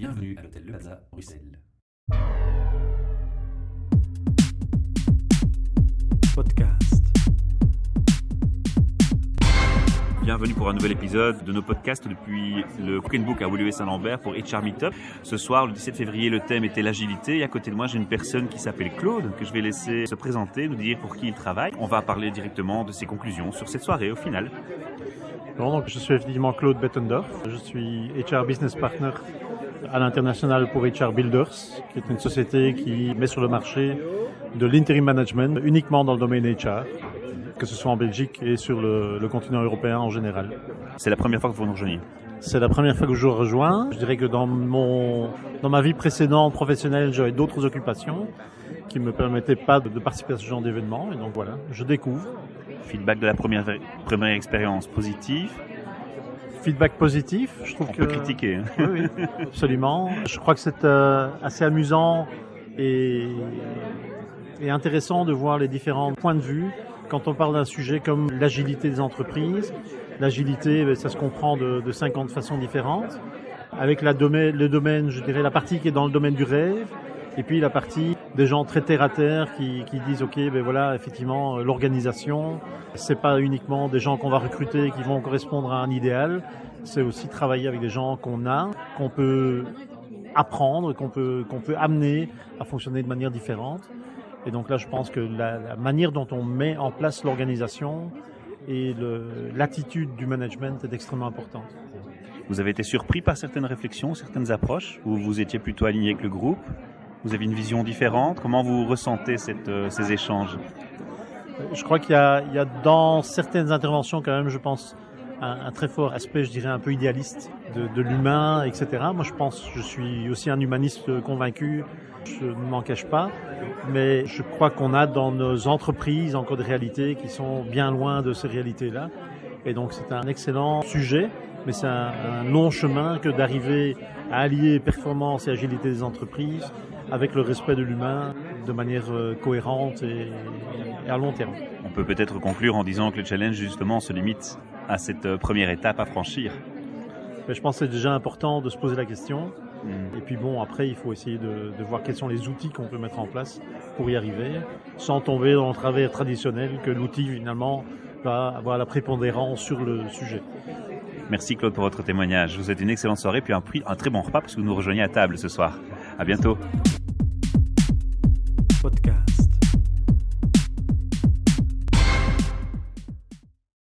Bienvenue à l'hôtel Le Plaza, Bruxelles. Podcast. Bienvenue pour un nouvel épisode de nos podcasts depuis le Cook Book à Woluwe Saint-Lambert pour HR Meetup. Ce soir, le 17 février, le thème était l'agilité et à côté de moi, j'ai une personne qui s'appelle Claude que je vais laisser se présenter, nous dire pour qui il travaille. On va parler directement de ses conclusions sur cette soirée au final. Bon, donc, je suis effectivement Claude Bettendorf. Je suis HR Business Partner à l'international pour HR Builders, qui est une société qui met sur le marché de l'interim management uniquement dans le domaine HR, que ce soit en Belgique et sur le, le continent européen en général. C'est la première fois que vous nous rejoignez? C'est la première fois que je vous rejoins. Je dirais que dans mon, dans ma vie précédente professionnelle, j'avais d'autres occupations qui me permettaient pas de, de participer à ce genre d'événement. Et donc voilà, je découvre. Feedback de la première, première expérience positive. Feedback positif, je trouve On que peut critiquer. hein. Oui, oui, absolument. Je crois que c'est euh, assez amusant et, et intéressant de voir les différents points de vue quand on parle d'un sujet comme l'agilité des entreprises. L'agilité, ben, ça se comprend de, de 50 façons différentes. Avec la domaine, le domaine, je dirais, la partie qui est dans le domaine du rêve, et puis la partie des gens très terre à terre qui, qui disent, ok, ben voilà, effectivement, euh, l'organisation, c'est pas uniquement des gens qu'on va recruter qui vont correspondre à un idéal, c'est aussi travailler avec des gens qu'on a, qu'on peut apprendre, qu'on peut, qu'on peut amener à fonctionner de manière différente. Et donc là, je pense que la, manière dont on met en place l'organisation et l'attitude du management est extrêmement importante. Vous avez été surpris par certaines réflexions, certaines approches, ou vous étiez plutôt aligné avec le groupe? Vous avez une vision différente Comment vous ressentez euh, ces échanges? Je crois qu'il y a, dans certaines interventions quand même, je pense, un, un très fort aspect, je dirais, un peu idéaliste de, de l'humain, etc. Moi, je pense, je suis aussi un humaniste convaincu, je ne m'en cache pas, mais je crois qu'on a dans nos entreprises encore des réalités qui sont bien loin de ces réalités-là. Et donc, c'est un excellent sujet, mais c'est un, un long chemin que d'arriver à allier performance et agilité des entreprises avec le respect de l'humain de manière euh, cohérente et, à long terme. On peut peut-être conclure en disant que le challenge justement se limite à cette euh, première étape à franchir. Mais je pense que c'est déjà important de se poser la question. Mm. Et puis bon, après, il faut essayer de, de voir quels sont les outils qu'on peut mettre en place pour y arriver, sans tomber dans le travers traditionnel que l'outil finalement va avoir la prépondérance sur le sujet. Merci Claude pour votre témoignage. Je vous souhaite une excellente soirée puis un, un très bon repas parce que vous nous rejoignez à table ce soir. À bientôt.